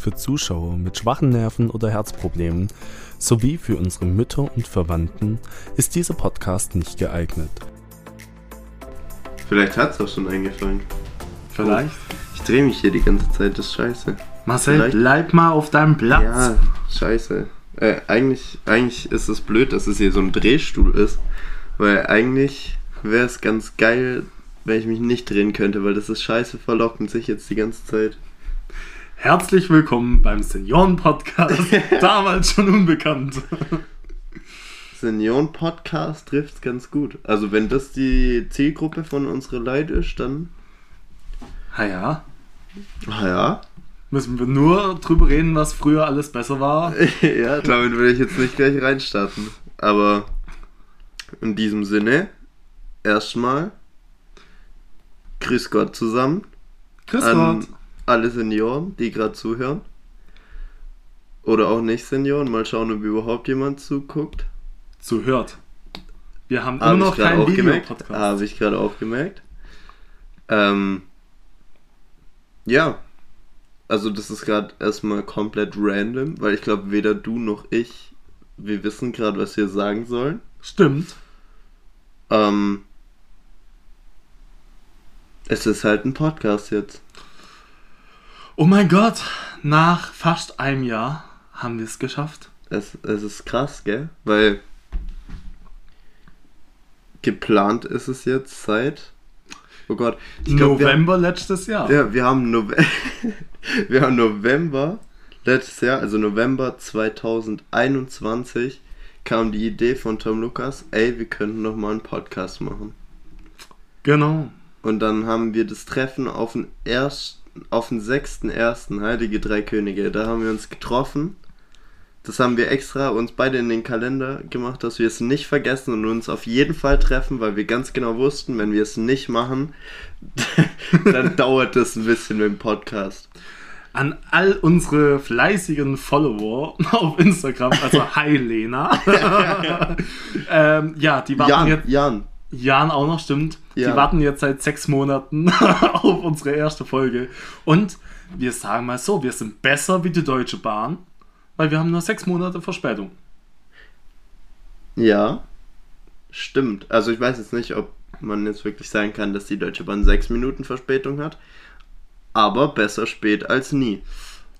für Zuschauer mit schwachen Nerven oder Herzproblemen sowie für unsere Mütter und Verwandten ist dieser Podcast nicht geeignet. Vielleicht hat es auch schon eingefallen. Vielleicht. Oh, ich drehe mich hier die ganze Zeit, das ist scheiße. Marcel, Vielleicht- bleib mal auf deinem Platz. Ja, scheiße. Äh, eigentlich, eigentlich ist es blöd, dass es hier so ein Drehstuhl ist. Weil eigentlich wäre es ganz geil, wenn ich mich nicht drehen könnte, weil das ist scheiße verlockend, sich jetzt die ganze Zeit. Herzlich willkommen beim Senioren-Podcast, damals schon unbekannt. Senioren-Podcast trifft's ganz gut. Also wenn das die Zielgruppe von unserer Leute ist, dann. Ah ja, Ah ja. müssen wir nur drüber reden, was früher alles besser war. ja, damit will ich jetzt nicht gleich reinstarten. Aber in diesem Sinne, erstmal Grüß Gott zusammen Grüß Gott. Alle Senioren, die gerade zuhören. Oder auch nicht Senioren. Mal schauen, ob überhaupt jemand zuguckt. Zuhört. Wir haben Habe immer noch keinen. Videopodcast. Habe ich gerade auch gemerkt. Ähm, ja. Also das ist gerade erstmal komplett random, weil ich glaube, weder du noch ich, wir wissen gerade, was wir sagen sollen. Stimmt. Ähm, es ist halt ein Podcast jetzt. Oh mein Gott, nach fast einem Jahr haben wir es geschafft. Es, es ist krass, gell? Weil geplant ist es jetzt seit. Oh Gott. glaub, November letztes Jahr. Ja, wir haben, Nove wir haben November letztes Jahr, also November 2021, kam die Idee von Tom Lukas, ey, wir könnten noch mal einen Podcast machen. Genau. Und dann haben wir das Treffen auf den ersten, auf den 6.1. Heilige Drei Könige, da haben wir uns getroffen. Das haben wir extra uns beide in den Kalender gemacht, dass wir es nicht vergessen und uns auf jeden Fall treffen, weil wir ganz genau wussten, wenn wir es nicht machen, dann dauert es ein bisschen mit dem Podcast. An all unsere fleißigen Follower auf Instagram, also hi Lena. ähm, ja, die warten Jan, jetzt. Jan, Jan auch noch, stimmt. Die Ja. warten jetzt seit sechs Monaten auf unsere erste Folge. Und wir sagen mal so, wir sind besser wie die Deutsche Bahn, weil wir haben nur sechs Monate Verspätung. ja, stimmt. Also ich weiß jetzt nicht, ob man jetzt wirklich sagen kann, dass die Deutsche Bahn sechs Minuten Verspätung hat, aber besser spät als nie.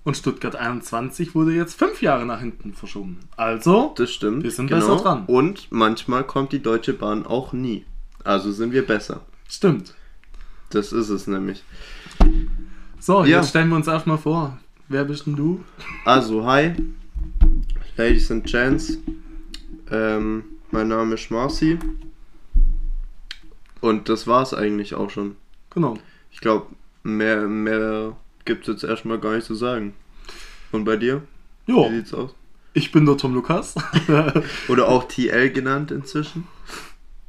Und Stuttgart 21 wurde jetzt fünf Jahre nach hinten verschoben. Also, Das stimmt. Wir sind besser dran. Und manchmal kommt die Deutsche Bahn auch nie. Also sind wir besser. stimmt. Das ist es nämlich. So, Ja. jetzt stellen wir uns erstmal vor. Wer bist denn du? Also, hi, Ladies and Gents. Ähm, mein Name ist Marcy. Und das war's eigentlich auch schon. Genau. Ich glaube, mehr, mehr gibt's jetzt erstmal gar nicht zu sagen. Und bei dir? Jo, Wie sieht's aus? ich bin der Tom Lukas. Oder auch TL genannt inzwischen?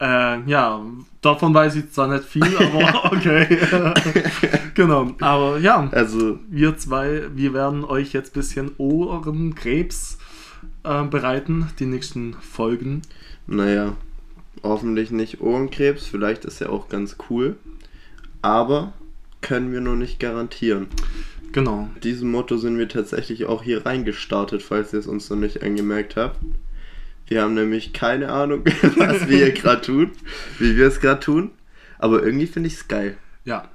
Äh, ja, davon weiß ich zwar nicht viel, aber okay. genau, aber ja, Also, wir zwei, wir werden euch jetzt ein bisschen Ohrenkrebs äh, bereiten, die nächsten Folgen. Naja, hoffentlich nicht Ohrenkrebs, vielleicht ist ja auch ganz cool. Aber können wir noch nicht garantieren. Genau. Mit diesem Motto sind wir tatsächlich auch hier reingestartet, falls ihr es uns noch nicht angemerkt habt. Wir haben nämlich keine Ahnung, was wir hier gerade tun, wie wir es gerade tun. Aber irgendwie finde ich es geil. Ja.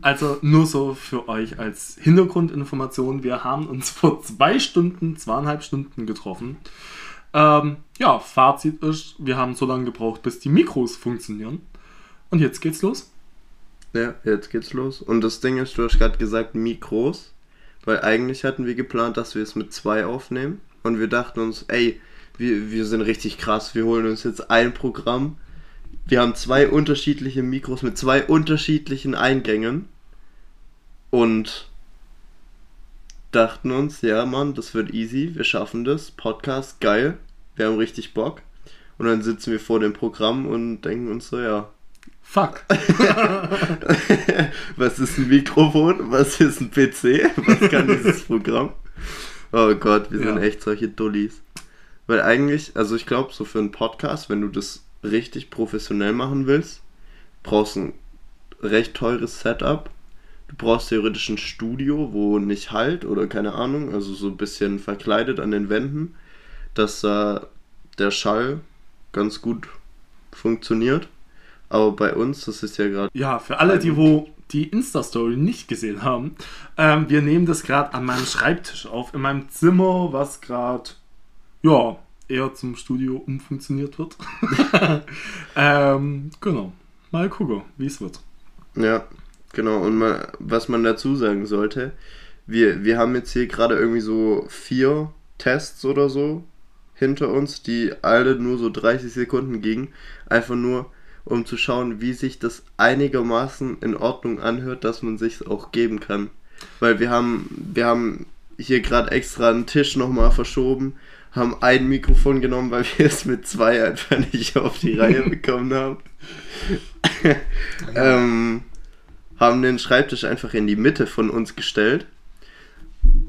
Also nur so für euch als Hintergrundinformation. Wir haben uns vor zwei Stunden, zweieinhalb Stunden getroffen. Ähm, ja, Fazit ist, wir haben so lange gebraucht, bis die Mikros funktionieren. Und jetzt geht's los. Ja, jetzt geht's los. Und das Ding ist, du hast gerade gesagt Mikros, weil eigentlich hatten wir geplant, dass wir es mit zwei aufnehmen. Und wir dachten uns, ey, wir, wir sind richtig krass, wir holen uns jetzt ein Programm. Wir haben zwei unterschiedliche Mikros mit zwei unterschiedlichen Eingängen. Und dachten uns, ja Mann, das wird easy, wir schaffen das. Podcast, geil, wir haben richtig Bock. Und dann sitzen wir vor dem Programm und denken uns so, ja, Fuck. Was ist ein Mikrofon? Was ist ein PC? Was kann dieses Programm? Oh Gott, wir sind Ja. echt solche Dullis. Weil eigentlich, also ich glaube, so für einen Podcast, wenn du das richtig professionell machen willst, brauchst du ein recht teures Setup. du brauchst theoretisch ein Studio, wo nicht halt oder keine Ahnung, also so ein bisschen verkleidet an den Wänden, dass äh, der Schall ganz gut funktioniert. Aber bei uns, das ist ja gerade. Ja, für alle, die wo die Insta-Story nicht gesehen haben, ähm, wir nehmen das gerade an meinem Schreibtisch auf, in meinem Zimmer, was gerade, ja, eher zum Studio umfunktioniert wird. ähm, genau. Mal gucken, wie es wird. Ja, genau. Und mal, was man dazu sagen sollte, wir, wir haben jetzt hier gerade irgendwie so vier Tests oder so hinter uns, die alle nur so 30 Sekunden gingen. Einfach nur, um zu schauen, wie sich das einigermaßen in Ordnung anhört, dass man sich auch geben kann. Weil wir haben, wir haben hier gerade extra einen Tisch nochmal verschoben, haben ein Mikrofon genommen, weil wir es mit zwei einfach nicht auf die Reihe bekommen haben. ähm, haben den Schreibtisch einfach in die Mitte von uns gestellt,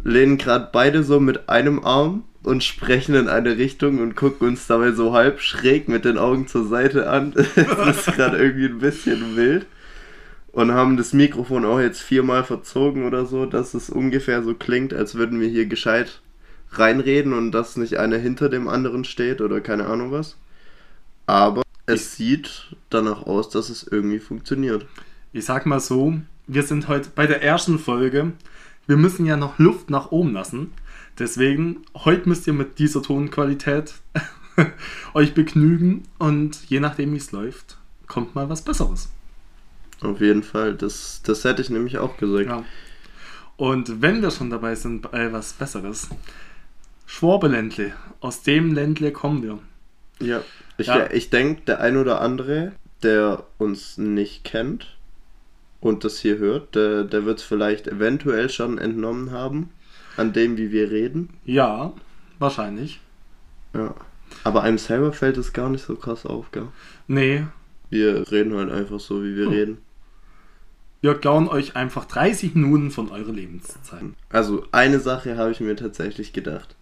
lehnen gerade beide so mit einem Arm und sprechen in eine Richtung und gucken uns dabei so halb schräg mit den Augen zur Seite an. das ist gerade irgendwie ein bisschen wild. Und haben das Mikrofon auch jetzt viermal verzogen oder so, dass es ungefähr so klingt, als würden wir hier gescheit reinreden und dass nicht einer hinter dem anderen steht oder keine Ahnung was. Aber es sieht danach aus, dass es irgendwie funktioniert. Ich sag mal so, wir sind heute bei der ersten Folge. Wir müssen ja noch Luft nach oben lassen. Deswegen, heute müsst ihr mit dieser Tonqualität euch begnügen und je nachdem, wie es läuft, kommt mal was Besseres. Auf jeden Fall, das, das hätte ich nämlich auch gesagt. Ja. Und wenn wir schon dabei sind bei was Besseres, Schwabeländle, aus dem Ländle kommen wir. Ja, ich, Ja. ich denke, der ein oder andere, der uns nicht kennt und das hier hört, der, der wird es vielleicht eventuell schon entnommen haben, an dem, wie wir reden. Ja, wahrscheinlich. Ja. Aber einem selber fällt es gar nicht so krass auf, gell? Nee, Wir reden halt einfach so, wie wir Hm. reden. wir klauen euch einfach 30 Minuten von eurer Lebenszeit. Also, eine Sache habe ich mir tatsächlich gedacht.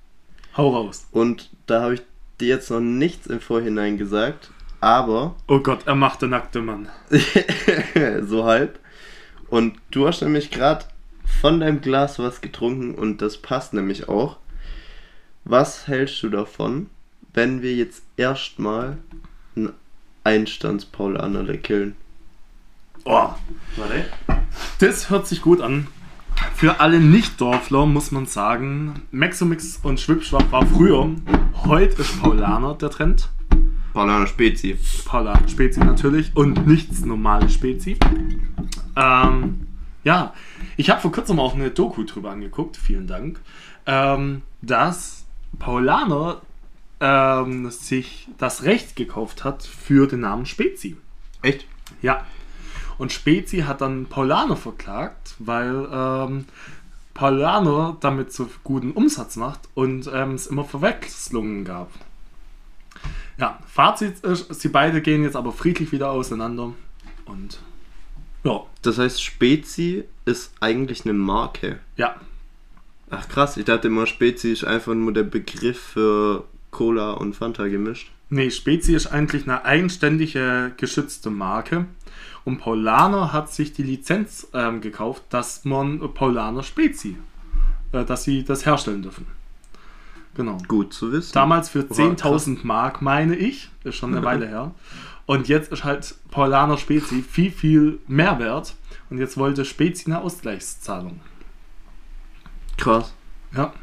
Hau raus. Und da habe ich dir jetzt noch nichts im Vorhinein gesagt, aber Oh Gott, er macht der nackte Mann. so halb. Und du hast nämlich gerade von deinem Glas was getrunken und das passt nämlich auch. Was hältst du davon, wenn wir jetzt erstmal einen Einstandspaulaner killen? Oh, Warte. das hört sich gut an. Für alle Nicht-Dorfler muss man sagen, Maxomix und Schwipschwap war früher. Heute ist Paulaner der Trend. Paulaner Spezi. Paulaner Spezi natürlich und nichts normales Spezi. Ähm, ja, ich habe vor kurzem auch eine Doku drüber angeguckt, vielen Dank, ähm, dass Paulaner ähm, sich das Recht gekauft hat für den Namen Spezi. Echt? Ja. Und Spezi hat dann Paulaner verklagt, weil ähm, Paulaner damit so guten Umsatz macht und ähm, es immer Verwechslungen gab. Ja, Fazit ist, sie beide gehen jetzt aber friedlich wieder auseinander. Und ja, Das heißt, Spezi ist eigentlich eine Marke. ja, Ach krass, ich dachte immer, Spezi ist einfach nur der Begriff für Cola und Fanta gemischt. Nee, Spezi ist eigentlich eine eigenständige geschützte Marke. Und Paulaner hat sich die Lizenz ähm, gekauft, dass man Paulaner Spezi, äh, dass sie das herstellen dürfen. Genau. Gut zu wissen. Damals für Boah, 10.000 Mark, meine ich. Ist schon eine Weile her. Und jetzt ist halt Paulaner Spezi viel, viel mehr wert. Und jetzt wollte Spezi eine Ausgleichszahlung. Krass. Ja.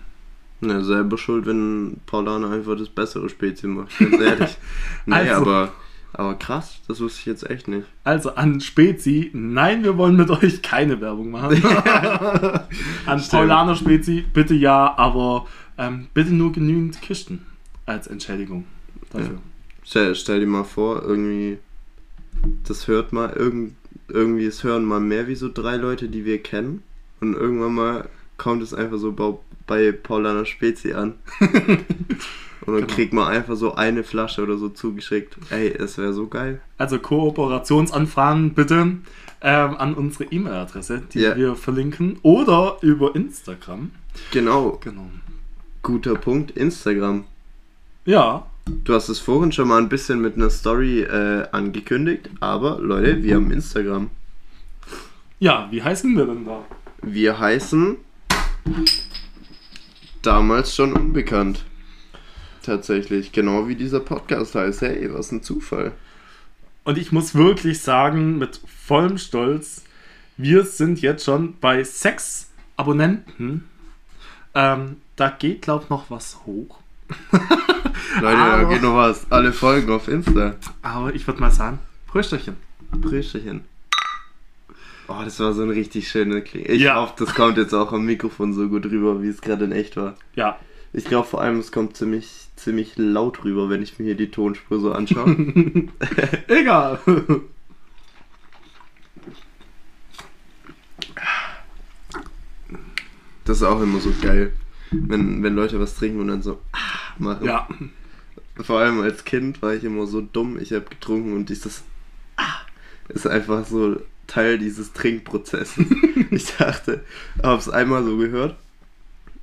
Ne, selber schuld, wenn Paulaner einfach das bessere Spezi macht, ganz ehrlich. nee, Also. aber, aber krass, das wusste ich jetzt echt nicht. Also an Spezi, nein, wir wollen mit euch keine Werbung machen. an Stimmt. Paulaner Spezi, bitte ja, aber ähm, bitte nur genügend Kisten als Entschädigung dafür. Stell, stell dir mal vor, irgendwie, das hört mal, irgend, irgendwie, es hören mal mehr wie so drei Leute, die wir kennen. Und irgendwann mal kommt es einfach so bei, bei Paulaner Spezi an. Und dann Genau. kriegt man einfach so eine Flasche oder so zugeschickt. Ey, es wäre so geil. Also Kooperationsanfragen bitte ähm, an unsere E-Mail-Adresse, die Ja. wir verlinken, oder über Instagram. Genau, Genau. guter Punkt, Instagram. Ja, Du hast es vorhin schon mal ein bisschen mit einer Story äh, angekündigt, aber Leute, wir haben Instagram. Ja, wie heißen wir denn da? Wir heißen damals schon unbekannt. Tatsächlich, genau wie dieser Podcast heißt. Hey, was ein Zufall. Und ich muss wirklich sagen, mit vollem Stolz, wir sind jetzt schon bei sechs Abonnenten. Ähm, da geht, glaube ich, noch was hoch. Leute, da Aber- geht noch was. Alle Folgen auf Insta. Aber ich würde mal sagen, Prösterchen. Prösterchen. Oh, das war so ein richtig schöner Kling. Ich Ja. hoffe, das kommt jetzt auch am Mikrofon so gut rüber, wie es gerade in echt war. Ja, Ich glaube vor allem, es kommt ziemlich, ziemlich laut rüber, wenn ich mir hier die Tonspur so anschaue. egal. das ist auch immer so geil, wenn, wenn Leute was trinken und dann so ah, machen. ja, Vor allem als Kind war ich immer so dumm. Ich habe getrunken und dieses ah, ist einfach so Teil dieses Trinkprozesses. ich dachte, habe es einmal so gehört.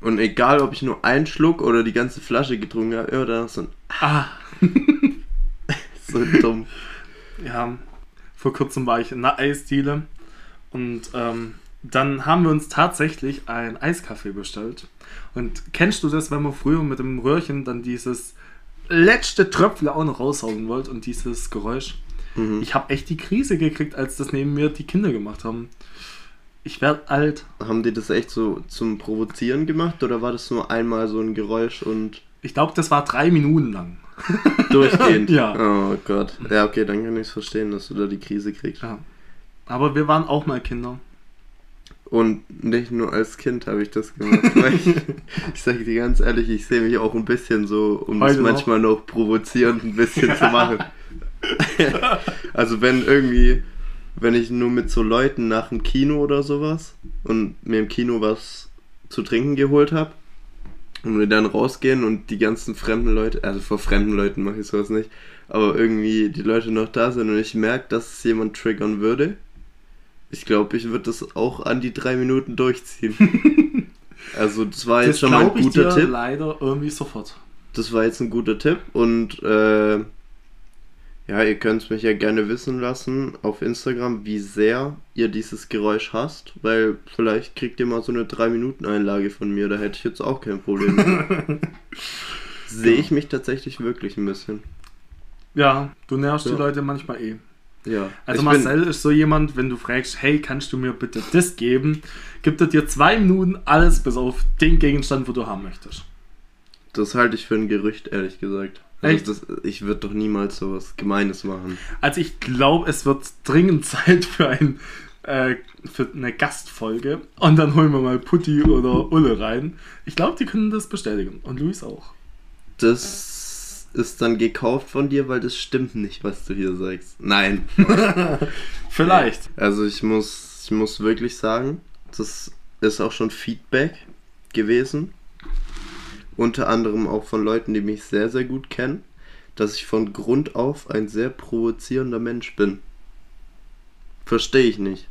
Und egal, ob ich nur einen Schluck oder die ganze Flasche getrunken habe, immer dann so ein ah, so dumm. ja. Vor kurzem war ich in einer Eisdiele und ähm, dann haben wir uns tatsächlich ein Eiskaffee bestellt. Und kennst du das, wenn man früher mit dem Röhrchen dann dieses letzte Tröpfle auch noch raushauen wollte und dieses Geräusch? Mhm. Ich habe echt die Krise gekriegt, als das neben mir die Kinder gemacht haben. Ich werde alt. Haben die das echt so zum Provozieren gemacht oder war das nur einmal so ein Geräusch und Ich glaube, das war drei Minuten lang. durchgehend? Ja. Oh Gott. Ja, okay, dann kann ich es verstehen, dass du da die Krise kriegst. Ja. Aber wir waren auch mal Kinder. Und nicht nur als Kind habe ich das gemacht. ich ich sage dir ganz ehrlich, ich sehe mich auch ein bisschen so, um Heute das noch? manchmal noch provozierend ein bisschen zu machen. also wenn irgendwie, wenn ich nur mit so Leuten nach dem Kino oder sowas und mir im Kino was zu trinken geholt habe und wir dann rausgehen und die ganzen fremden Leute, also vor fremden Leuten mache ich sowas nicht, aber irgendwie die Leute noch da sind und ich merke, dass es jemand triggern würde, ich glaube, ich würde das auch an die drei Minuten durchziehen. also das war jetzt Das schon mal ein guter Tipp. leider irgendwie sofort. Das war jetzt ein guter Tipp und äh, ja, ihr könnt es mich ja gerne wissen lassen auf Instagram, wie sehr ihr dieses Geräusch hasst, weil vielleicht kriegt ihr mal so eine 3-Minuten-Einlage von mir, da hätte ich jetzt auch kein Problem. Sehe ich mich tatsächlich wirklich ein bisschen. Ja, du nervst Ja. die Leute manchmal eh. Ja. Also ich Marcel ist so jemand, wenn du fragst, hey, kannst du mir bitte das geben, gibt er dir zwei Minuten alles bis auf den Gegenstand, wo du haben möchtest. Das halte ich für ein Gerücht, ehrlich gesagt. Also das, ich würde doch niemals sowas Gemeines machen. Also ich glaube, es wird dringend Zeit für, ein, äh, für eine Gastfolge und dann holen wir mal Putti oder Ulle rein. Ich glaube, die können das bestätigen und Luis auch. Das ist dann gekauft von dir, weil das stimmt nicht, was du hier sagst. Nein. Vielleicht. Also ich muss, ich muss wirklich sagen, das ist auch schon Feedback gewesen. Unter anderem auch von Leuten, die mich sehr, sehr gut kennen, dass ich von Grund auf ein sehr provozierender Mensch bin. Verstehe ich nicht.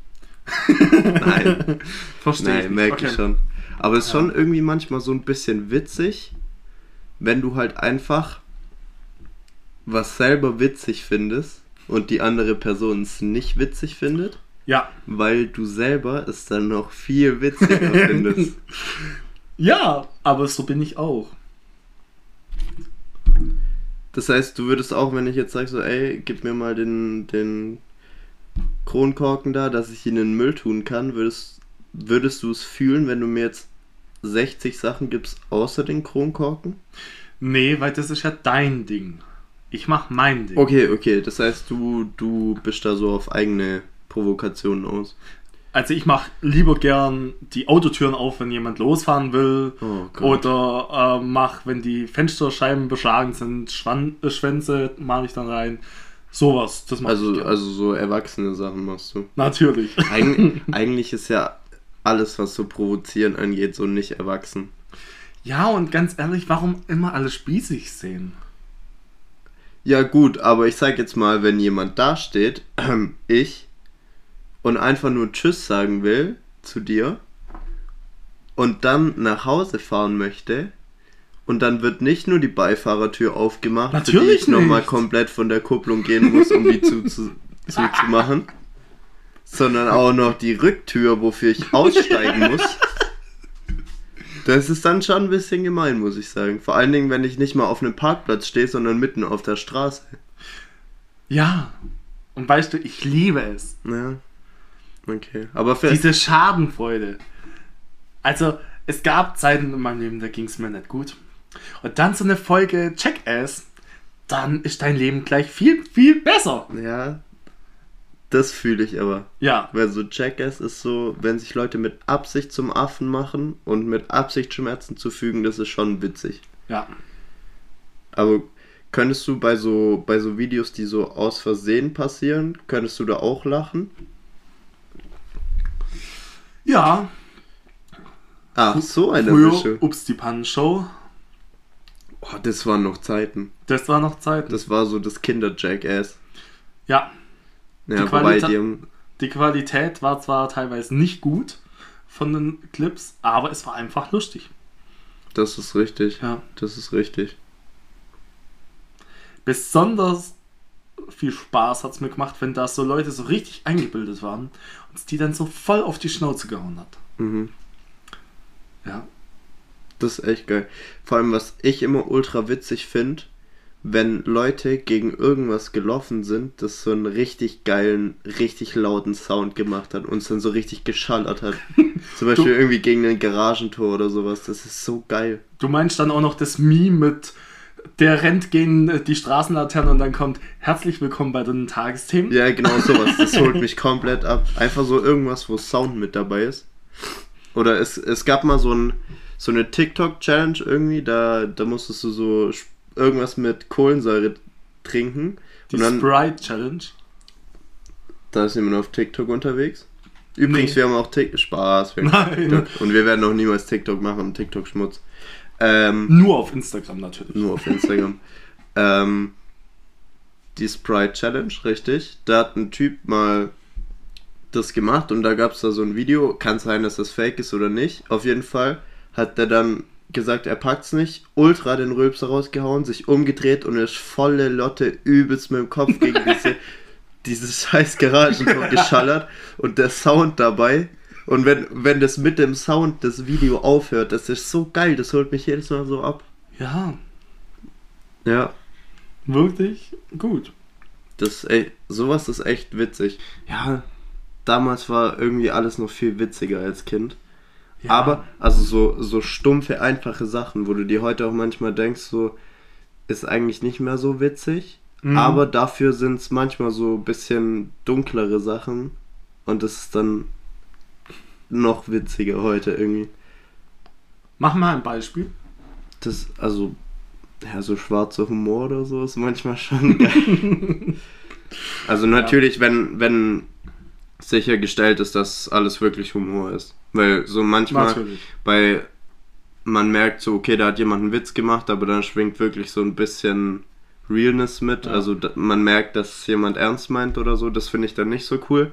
Nein. Verstehe ich. Nein, nicht. merke Okay. ich schon. Aber es ist Ja. schon irgendwie manchmal so ein bisschen witzig, wenn du halt einfach was selber witzig findest und die andere Person es nicht witzig findet, Ja. weil du selber es dann noch viel witziger findest. Ja, aber so bin ich auch. Das heißt, du würdest auch, wenn ich jetzt sage so, ey, gib mir mal den, den Kronkorken da, dass ich ihn in den Müll tun kann, würdest, würdest du es fühlen, wenn du mir jetzt 60 Sachen gibst außer den Kronkorken? Nee, weil das ist ja dein Ding. Ich mach mein Ding. Okay, okay, das heißt, du, du bist da so auf eigene Provokationen aus. Also ich mach lieber gern die Autotüren auf, wenn jemand losfahren will. Oh. Oder äh, mach, wenn die Fensterscheiben beschlagen sind, Schwan äh, Schwänze mache ich dann rein. Sowas, das mache ich Also, gern. also so erwachsene Sachen machst du. Natürlich. Eig eigentlich ist ja alles, was so provozieren angeht, so nicht erwachsen. Ja, und ganz ehrlich, warum immer alle spießig sehen? Ja gut, aber ich sag jetzt mal, wenn jemand da steht, ich, und einfach nur Tschüss sagen will zu dir und dann nach Hause fahren möchte und dann wird nicht nur die Beifahrertür aufgemacht, für die Natürlich ich nochmal komplett von der Kupplung gehen muss, um die zu, zu, zuzumachen, sondern auch noch die Rücktür, wofür ich aussteigen muss. Das ist dann schon ein bisschen gemein, muss ich sagen. Vor allen Dingen, wenn ich nicht mal auf einem Parkplatz stehe, sondern mitten auf der Straße. Ja. Und weißt du, ich liebe es. Ja. Okay. Aber für, Diese Schadenfreude. Also, es gab Zeiten in meinem Leben, da ging es mir nicht gut. Und dann so eine Folge Jackass, dann ist dein Leben gleich viel, viel besser. Ja. Das fühle ich aber. Ja. Weil so Jackass ist so, wenn sich Leute mit Absicht zum Affen machen und mit Absicht Schmerzen zufügen, das ist schon witzig. Ja. Aber könntest du bei so, bei so Videos, die so aus Versehen passieren, könntest du da auch lachen? Ja. Ach, so eine Früher. Ups, die Pannenshow. Oh, das waren noch Zeiten. Das war noch Zeit. Das war so das Kinder-Jackass. ja. Ja, Die Qualita- die Die Qualität war zwar teilweise nicht gut von den Clips, aber es war einfach lustig. das ist richtig. Ja. Das ist richtig. Besonders viel Spaß hat es mir gemacht, wenn da so Leute so richtig eingebildet waren und es die dann so voll auf die Schnauze gehauen hat. Mhm. Ja. Das ist echt geil. Vor allem, was ich immer ultra witzig finde, wenn Leute gegen irgendwas gelaufen sind, das so einen richtig geilen, richtig lauten Sound gemacht hat und es dann so richtig geschallert hat. Zum Beispiel Du- irgendwie gegen ein Garagentor oder sowas. Das ist so geil. Du meinst dann auch noch das Meme mit der rennt gegen die Straßenlaterne und dann kommt herzlich willkommen bei den Tagesthemen. Ja, genau sowas. Das holt mich komplett ab. Einfach so irgendwas, wo Sound mit dabei ist. Oder es, es gab mal so, ein, so eine TikTok-Challenge irgendwie, da, da musstest du so irgendwas mit Kohlensäure trinken. Die und dann, Sprite Challenge. da ist jemand auf TikTok unterwegs. Übrigens, Nee. wir haben auch TikTok. Spaß. Wir Nein. TikTok. Und wir werden auch niemals TikTok machen, TikTok-Schmutz. Ähm, Nur auf Instagram natürlich. Nur auf Instagram. ähm, die Sprite Challenge, richtig. Da hat ein Typ mal das gemacht und da gab es da so ein Video. Kann sein, dass das fake ist oder nicht. Auf jeden Fall hat der dann gesagt, er packt's nicht, ultra den Rülpser rausgehauen, sich umgedreht und ist volle Lotte übelst mit dem Kopf gegen diese, dieses scheiß Garagentor geschallert und der Sound dabei. Und wenn, wenn das mit dem Sound das Video aufhört, das ist so geil, das holt mich jedes Mal so ab. Ja, Ja, wirklich gut. das, ey, sowas ist echt witzig. Ja, damals war irgendwie alles noch viel witziger als Kind. Ja. Aber, also so, so stumpfe, einfache Sachen, wo du dir heute auch manchmal denkst, so, ist eigentlich nicht mehr so witzig. Mhm. Aber dafür sind es manchmal so ein bisschen dunklere Sachen. Und das ist dann noch witziger heute irgendwie. Mach mal ein Beispiel. Das, also, ja, so schwarzer Humor oder so ist manchmal schon geil. also natürlich, wenn, wenn sichergestellt ist, dass alles wirklich Humor ist. Weil so manchmal Natürlich. bei man merkt so, okay, da hat jemand einen Witz gemacht, aber dann schwingt wirklich so ein bisschen Realness mit. Ja. Also da, man merkt, dass jemand ernst meint oder so. Das finde ich dann nicht so cool.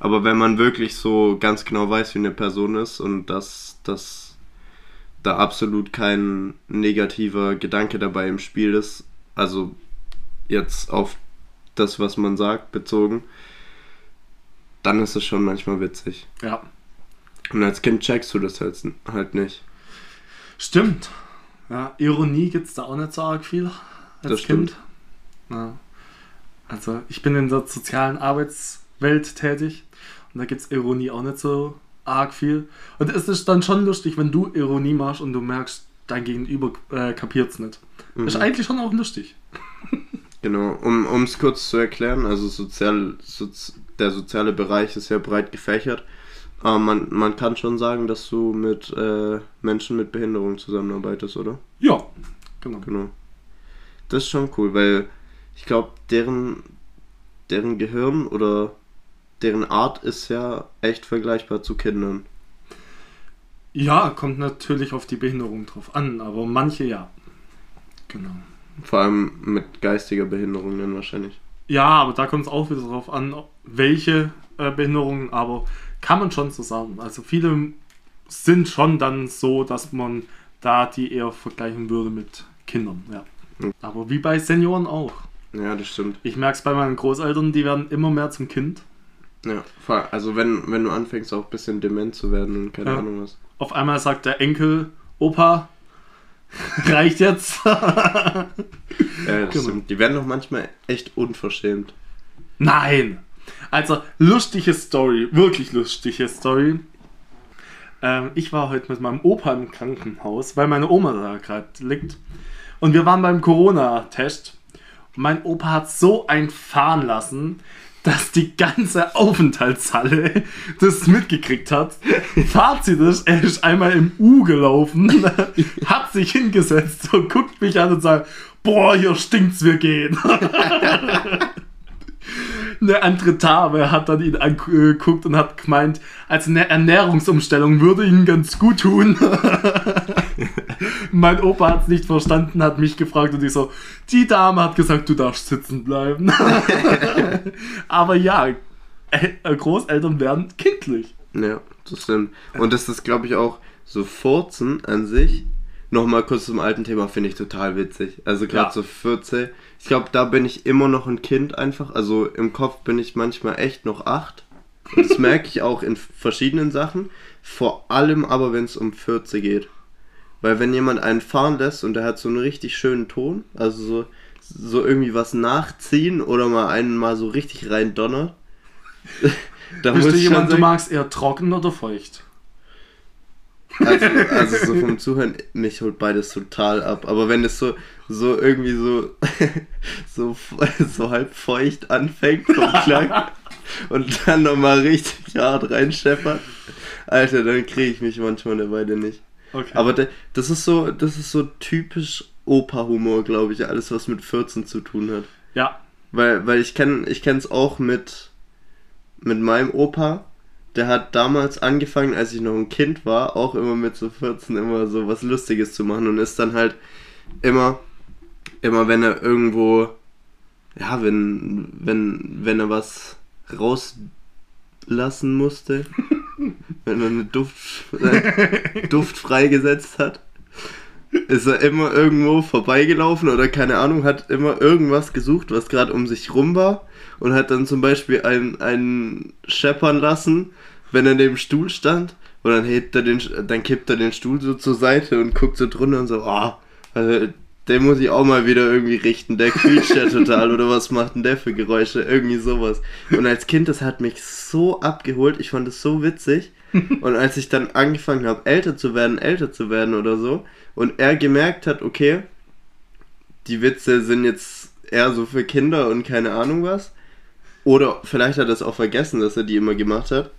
Aber wenn man wirklich so ganz genau weiß, wie eine Person ist und dass, dass da absolut kein negativer Gedanke dabei im Spiel ist, also jetzt auf das, was man sagt, bezogen, dann ist es schon manchmal witzig. Ja. Und als Kind checkst du das halt, halt nicht. Stimmt. Ja, Ironie gibt es da auch nicht so arg viel als Das Kind. stimmt. Ja. Also ich bin in der sozialen Arbeitswelt tätig und da gibt es Ironie auch nicht so arg viel. Und es ist dann schon lustig, wenn du Ironie machst und du merkst, dein Gegenüber äh, kapiert es nicht. Ist Mhm. eigentlich schon auch lustig. Genau, um es kurz zu erklären, also sozial, sozi der soziale Bereich ist ja breit gefächert. Aber man, man kann schon sagen, dass du mit äh, Menschen mit Behinderung zusammenarbeitest, oder? Ja, genau. Genau. Das ist schon cool, weil ich glaube, deren, deren Gehirn oder deren Art ist ja echt vergleichbar zu Kindern. Ja, kommt natürlich auf die Behinderung drauf an, aber manche ja. Genau. Vor allem mit geistiger Behinderung dann wahrscheinlich. Ja, aber da kommt es auch wieder drauf an, welche äh, Behinderungen, aber kann man schon so sagen. Also viele sind schon dann so, dass man da die eher vergleichen würde mit Kindern, ja. Aber wie bei Senioren auch. Ja, das stimmt. Ich merke es bei meinen Großeltern, die werden immer mehr zum Kind. Ja, also wenn, wenn du anfängst auch ein bisschen dement zu werden und keine Ja. Ahnung was. Auf einmal sagt der Enkel, Opa, reicht jetzt. Ja, das Genau. stimmt. Die werden doch manchmal echt unverschämt. Nein! Also, lustige Story, wirklich lustige Story. Ähm, ich war heute mit meinem Opa im Krankenhaus, weil meine Oma da gerade liegt. Und wir waren beim Corona-Test. Mein Opa hat so ein fahren lassen, dass die ganze Aufenthaltshalle das mitgekriegt hat. Fazit ist, er ist einmal im U gelaufen, hat sich hingesetzt und guckt mich an und sagt, boah, hier stinkt's, wir gehen. Eine andere Dame hat dann ihn angeguckt und hat gemeint, als eine Ernährungsumstellung würde ihnen ganz gut tun. mein Opa hat es nicht verstanden, hat mich gefragt und ich so, die Dame hat gesagt, du darfst sitzen bleiben. Aber ja, äh, Großeltern werden kindlich. Ja, das stimmt. Und das ist, glaube ich, auch so Furzen an sich. Nochmal kurz zum alten Thema, finde ich total witzig. Also gerade Ja. so 14. Ich glaube, da bin ich immer noch ein Kind einfach. Also im Kopf bin ich manchmal echt noch 8. Und das merke ich auch in verschiedenen Sachen. Vor allem aber, wenn es um 14 geht. Weil wenn jemand einen fahren lässt und der hat so einen richtig schönen Ton, also so, so irgendwie was nachziehen oder mal einen mal so richtig rein donnert. da Bist du jemand, du magst eher trocken oder feucht? Also, also so vom Zuhören, mich holt beides total ab. Aber wenn es so, so irgendwie so, so, so halb feucht anfängt vom Klang und dann nochmal richtig hart reinscheppert, Alter, dann kriege ich mich manchmal eine Weile nicht. Okay. Aber de, das ist so, das ist so typisch Opa-Humor, glaube ich, alles was mit 14 zu tun hat. ja, Weil, weil ich kenne ich kenn's auch mit, mit meinem Opa. Der hat damals angefangen, als ich noch ein Kind war, auch immer mit so 14 immer so was Lustiges zu machen und ist dann halt immer, immer wenn er irgendwo, ja, wenn, wenn, wenn er was rauslassen musste, wenn er eine Duft, äh, Duft freigesetzt hat, ist er immer irgendwo vorbeigelaufen oder keine Ahnung, hat immer irgendwas gesucht, was gerade um sich rum war und hat dann zum Beispiel einen, einen scheppern lassen, wenn er neben dem Stuhl stand und dann hebt er den, dann kippt er den Stuhl so zur Seite und guckt so drunter und so, ah, also, den muss ich auch mal wieder irgendwie richten, der quietscht ja total oder was macht denn der für Geräusche, irgendwie sowas. Und als Kind, das hat mich so abgeholt, ich fand es so witzig. Und als ich dann angefangen habe, älter zu werden, älter zu werden oder so, und er gemerkt hat, okay, die Witze sind jetzt eher so für Kinder und keine Ahnung was. Oder vielleicht hat er es auch vergessen, dass er die immer gemacht hat.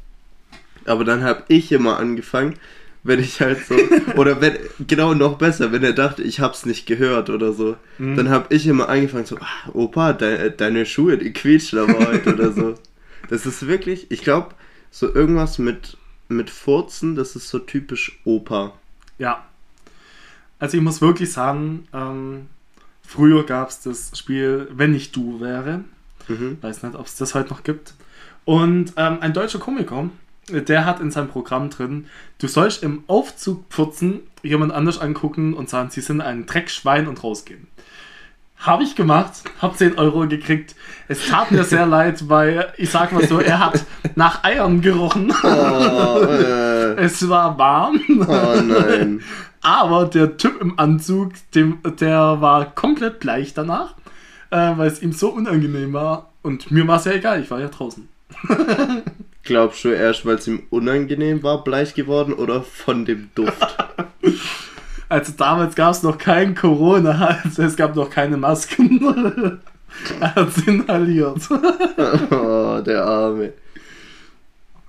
Aber dann habe ich immer angefangen, wenn ich halt so, oder wenn, genau noch besser, wenn er dachte, ich hab's nicht gehört oder so, Mhm. dann habe ich immer angefangen so, ah, Opa, de, deine Schuhe, die quietschen aber heute oder so. Das ist wirklich, ich glaube, so irgendwas mit, mit Furzen, das ist so typisch Opa. Ja. Also ich muss wirklich sagen, ähm, früher gab es das Spiel Wenn ich du wäre. Mhm. Weiß nicht, ob es das heute noch gibt. Und ähm, ein deutscher Komiker, der hat in seinem Programm drin, du sollst im Aufzug purzen, jemand anders angucken und sagen, sie sind ein Dreckschwein und rausgehen. Habe ich gemacht, habe 10 Euro gekriegt. Es tat mir sehr leid, weil ich sag mal so, er hat nach Eiern gerochen. Oh, äh, Es war warm. oh nein. Aber der Typ im Anzug, dem, der war komplett bleich danach, äh, weil es ihm so unangenehm war. Und mir war es ja egal, ich war ja draußen. Glaubst du erst, weil es ihm unangenehm war, bleich geworden oder von dem Duft? Also damals gab es noch kein Corona, also es gab noch keine Masken. er hat inhaliert. oh, der Arme.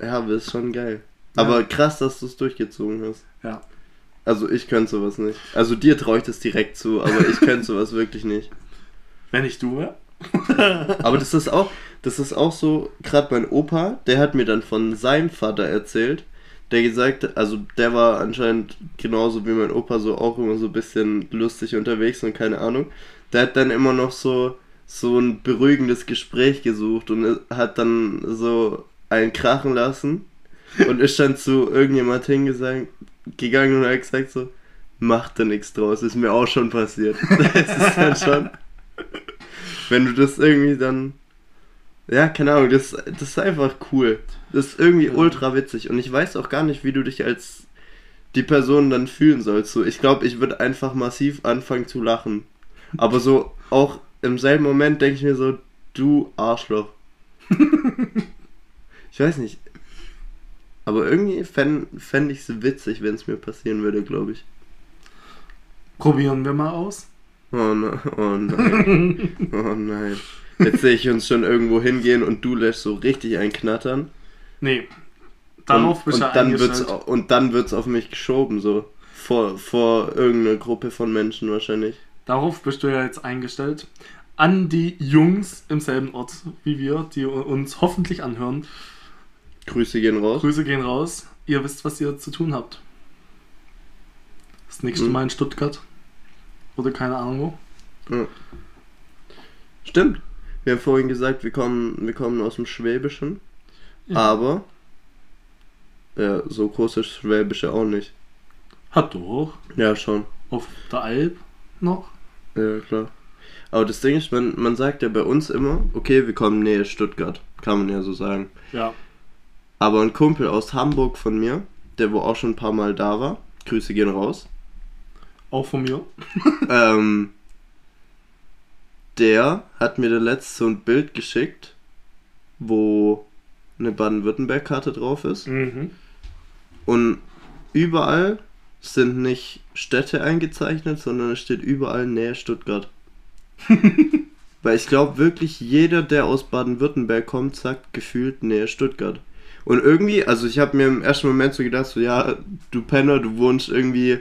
Ja, aber ist schon geil. Aber krass, dass du es durchgezogen hast. ja. Also ich könnte sowas nicht. Also dir traue ich das direkt zu, aber ich könnte sowas wirklich nicht. Wenn ich du wäre. Aber das ist auch, das ist auch so, gerade mein Opa, der hat mir dann von seinem Vater erzählt, der gesagt, also der war anscheinend genauso wie mein Opa so auch immer so ein bisschen lustig unterwegs und keine Ahnung. Der hat dann immer noch so, so ein beruhigendes Gespräch gesucht und hat dann so einen krachen lassen und ist dann zu irgendjemand hingesagt, gegangen und hat gesagt so, mach da nichts draus, ist mir auch schon passiert. Das ist dann schon wenn du das irgendwie dann Ja, keine Ahnung, das, das ist einfach cool. Das ist irgendwie ultra witzig und ich weiß auch gar nicht, wie du dich als die Person dann fühlen sollst. So, ich glaube, ich würde einfach massiv anfangen zu lachen. Aber so auch im selben Moment denke ich mir so, du Arschloch. ich weiß nicht. Aber irgendwie fände fänd ich es witzig, wenn es mir passieren würde, glaube ich. Probieren wir mal aus. Oh, ne oh nein. Oh nein. Jetzt sehe ich uns schon irgendwo hingehen und du lässt so richtig einknattern. Nee. Darauf und, bist du und dann wird's, eingestellt. Und dann wird's auf mich geschoben, so. Vor, vor irgendeine Gruppe von Menschen wahrscheinlich. Darauf bist du ja jetzt eingestellt. An die Jungs im selben Ort wie wir, die uns hoffentlich anhören. Grüße gehen raus. Grüße gehen raus. Ihr wisst, was ihr zu tun habt. Das nächste Mhm. Mal in Stuttgart. Oder keine Ahnung wo. Ja. Stimmt. Wir haben vorhin gesagt, wir kommen, wir kommen aus dem Schwäbischen. Ja. Aber ja, so groß ist Schwäbische auch nicht. Hat doch. Ja, schon. Auf der Alp noch. Ja, klar. Aber das Ding ist, man, man sagt ja bei uns immer, okay, wir kommen nähe Stuttgart. Kann man ja so sagen. Ja. Aber ein Kumpel aus Hamburg von mir, der wo auch schon ein paar Mal da war, Grüße gehen raus, Auch von mir. ähm, der hat mir da letzt so ein Bild geschickt, wo eine Baden-Württemberg-Karte drauf ist. Mhm. Und überall sind nicht Städte eingezeichnet, sondern es steht überall Nähe Stuttgart. Weil ich glaube wirklich, jeder, der aus Baden-Württemberg kommt, sagt gefühlt Nähe Stuttgart. Und irgendwie, also ich habe mir im ersten Moment so gedacht, so ja, du Penner, du wohnst irgendwie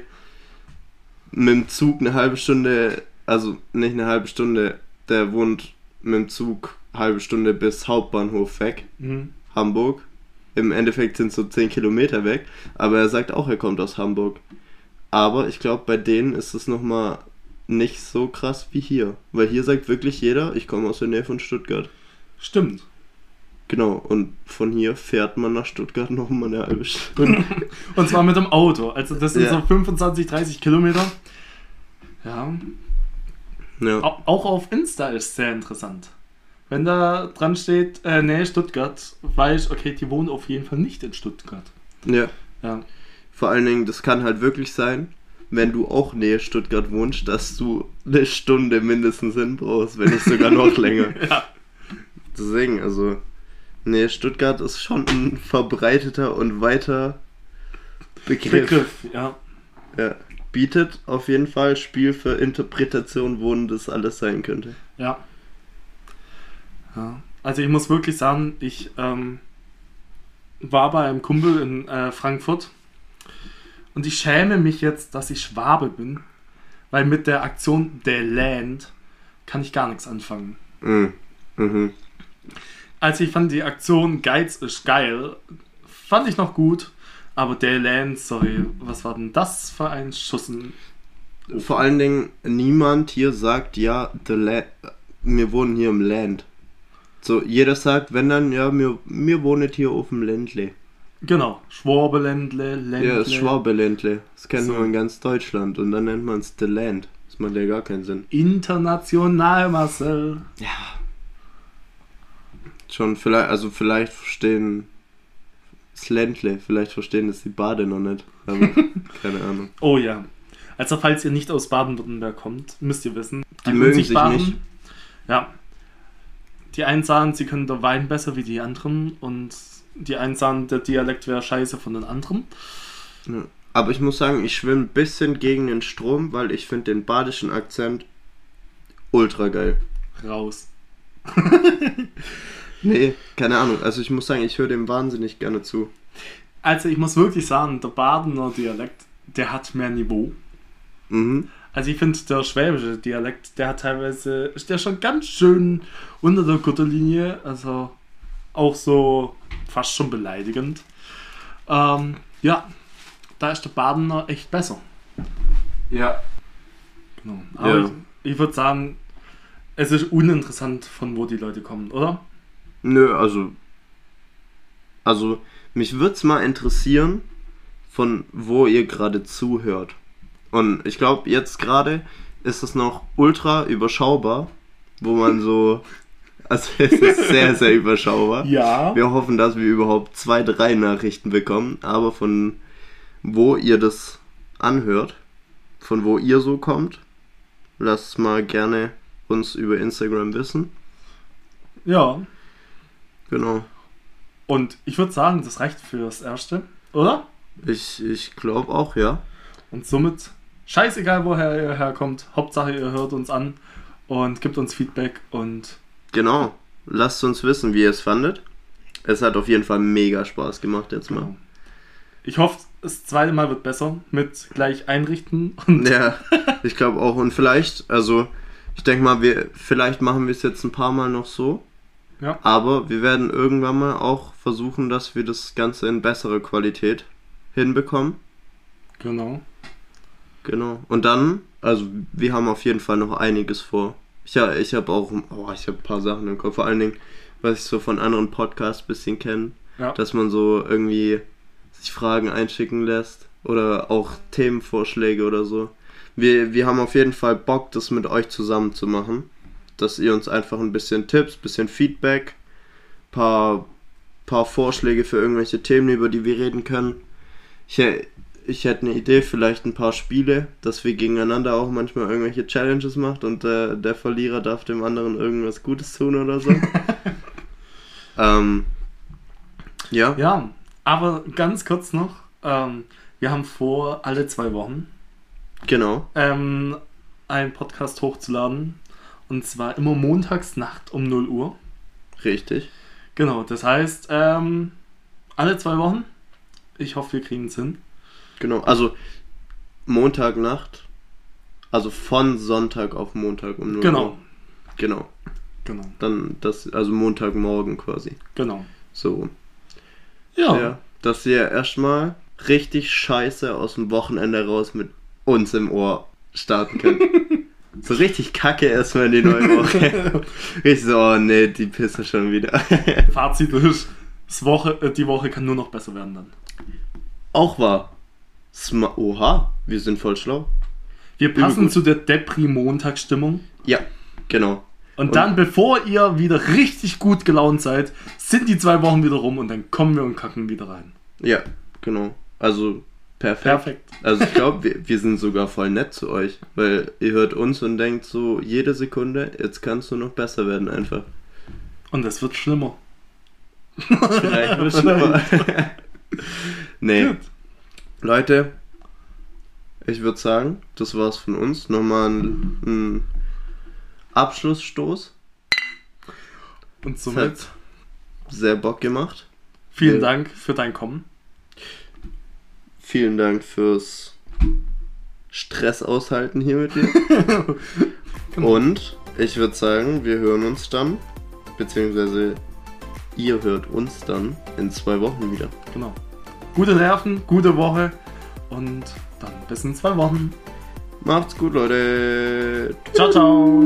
mit dem Zug eine halbe Stunde, also nicht eine halbe Stunde, der wohnt mit dem Zug eine halbe Stunde bis Hauptbahnhof weg. Mhm. Hamburg. Im Endeffekt sind es so 10 Kilometer weg, aber er sagt auch, er kommt aus Hamburg. Aber ich glaube, bei denen ist es nochmal nicht so krass wie hier. Weil hier sagt wirklich jeder, ich komme aus der Nähe von Stuttgart. Stimmt. Genau, und von hier fährt man nach Stuttgart nochmal eine halbe Stunde. Und zwar mit dem Auto. Also das sind Ja. so 25, 30 Kilometer. Ja. ja. Au- Auch auf Insta ist sehr interessant. Wenn da dran steht, äh, Nähe Stuttgart, weiß ich, okay, die wohnen auf jeden Fall nicht in Stuttgart. ja. Ja. Vor allen Dingen, das kann halt wirklich sein, wenn du auch Nähe Stuttgart wohnst, dass du eine Stunde mindestens hin brauchst, wenn nicht sogar noch länger. ja. Deswegen, also, nee, Stuttgart ist schon ein verbreiteter und weiter Begriff. Begriff, ja. Ja. Bietet auf jeden Fall Spiel für Interpretation, wo das alles sein könnte. Ja. Ja. Also ich muss wirklich sagen, ich ähm, war bei einem Kumpel in äh, Frankfurt und ich schäme mich jetzt, dass ich Schwabe bin, weil mit der Aktion The Land kann ich gar nichts anfangen. Mhm. Mhm. Also ich fand die Aktion Geiz ist geil, fand ich noch gut, aber The Land, sorry, was war denn das für ein Schussen? Vor allen Dingen, niemand hier sagt, ja, the la wir wohnen hier im Land. So, jeder sagt, wenn dann, ja, wir, wir wohnen hier auf dem Ländle. Genau, Schwabeländle, Ländle. Ja, das Schwabeländle. Das kennt So. man in ganz Deutschland und dann nennt man es the Land. Das macht ja gar keinen Sinn. International, Marcel. Ja. Schon vielleicht, also vielleicht verstehen das Ländle, vielleicht verstehen das die Bade noch nicht. Aber keine Ahnung. Oh ja. Also falls ihr nicht aus Baden-Württemberg kommt, müsst ihr wissen. Die mögen sich Unsichtbaren- nicht. Ja. Die einen sagen, sie können der Wein besser wie die anderen und die einen sagen, der Dialekt wäre scheiße von den anderen. Ja. Aber ich muss sagen, ich schwimme ein bisschen gegen den Strom, weil ich finde den badischen Akzent ultra geil. Raus. Nee, keine Ahnung. Also ich muss sagen, ich höre dem wahnsinnig gerne zu. Also ich muss wirklich sagen, der Badener Dialekt, der hat mehr Niveau. Mhm. Also ich finde, der schwäbische Dialekt, der hat teilweise, ist der schon ganz schön unter der Gürtellinie, also auch so fast schon beleidigend. Ähm, ja, da ist der Badener echt besser. Ja. Genau. Aber Ja. ich, ich würde sagen, es ist uninteressant, von wo die Leute kommen, oder? Nö, also. Also, mich würde es mal interessieren, von wo ihr gerade zuhört. Und ich glaube, jetzt gerade ist es noch ultra überschaubar, wo man so Also es ist sehr, sehr überschaubar. Ja. Wir hoffen, dass wir überhaupt zwei, drei Nachrichten bekommen, aber von wo ihr das anhört, von wo ihr so kommt, lasst mal gerne uns über Instagram wissen. Ja. Genau. Und ich würde sagen, das reicht fürs Erste, oder? Ich, ich glaube auch, ja. Und somit, scheißegal, woher ihr herkommt, Hauptsache ihr hört uns an und gibt uns Feedback und Genau. Lasst uns wissen, wie ihr es fandet. Es hat auf jeden Fall mega Spaß gemacht jetzt mal. genau. Ich hoffe, das zweite Mal wird besser mit gleich einrichten und Ja, ich glaube auch. Und vielleicht, also ich denke mal, wir, vielleicht machen wir es jetzt ein paar Mal noch so. Ja. Aber wir werden irgendwann mal auch versuchen, dass wir das Ganze in bessere Qualität hinbekommen. genau. Genau. Und dann, also wir haben auf jeden Fall noch einiges vor. Ich, ja, ich habe auch, oh, ich habe ein paar Sachen im Kopf. Vor allen Dingen, was ich so von anderen Podcasts ein bisschen kenne, Ja. dass man so irgendwie sich Fragen einschicken lässt oder auch Themenvorschläge oder so. Wir, wir haben auf jeden Fall Bock, das mit euch zusammen zu machen. Dass ihr uns einfach ein bisschen Tipps, bisschen Feedback, paar, paar Vorschläge für irgendwelche Themen, über die wir reden können. Ich, ich hätte eine Idee, vielleicht ein paar Spiele, dass wir gegeneinander auch manchmal irgendwelche Challenges macht und der, der Verlierer darf dem anderen irgendwas Gutes tun oder so. ähm, ja, Ja, aber ganz kurz noch, ähm, wir haben vor, alle zwei Wochen genau. ähm, einen Podcast hochzuladen. Und zwar immer montags Nacht um 0 Uhr. Richtig. Genau, das heißt, ähm, alle zwei Wochen. Ich hoffe, wir kriegen es hin. Genau. Also Montagnacht. Also von Sonntag auf Montag um 0 Genau, Uhr. Genau. genau, Dann das, also Montagmorgen quasi. genau. So. Ja, Ja. Dass ihr erstmal richtig scheiße aus dem Wochenende raus mit uns im Ohr starten könnt. so richtig kacke erstmal in die neue Woche. ich so, oh nee, die pissen schon wieder. Fazit ist, das Woche, äh, die Woche kann nur noch besser werden dann. Auch wahr. Sma Oha, wir sind voll schlau. Wir passen zu der Depri-Montagsstimmung. Ja, genau. Und, Und- dann, bevor ihr wieder richtig gut gelaunt seid, sind die zwei Wochen wieder rum und dann kommen wir und kacken wieder rein. Ja, genau. Also perfekt. Perfekt. Also ich glaube, wir, wir sind sogar voll nett zu euch, weil ihr hört uns und denkt so jede Sekunde, jetzt kannst du noch besser werden einfach. Und es wird schlimmer. Vielleicht wird schlimmer. nee, Gut. Leute, ich würde sagen, das war's von uns. Nochmal ein, ein Abschlussstoß. Und somit sehr Bock gemacht. vielen Ja. Dank für dein Kommen. Vielen Dank fürs Stress aushalten hier mit dir. Und ich würde sagen, wir hören uns dann, beziehungsweise ihr hört uns dann in zwei Wochen wieder. Genau. Gute Nerven, gute Woche und dann bis in zwei Wochen. Macht's gut, Leute. Ciao, ciao.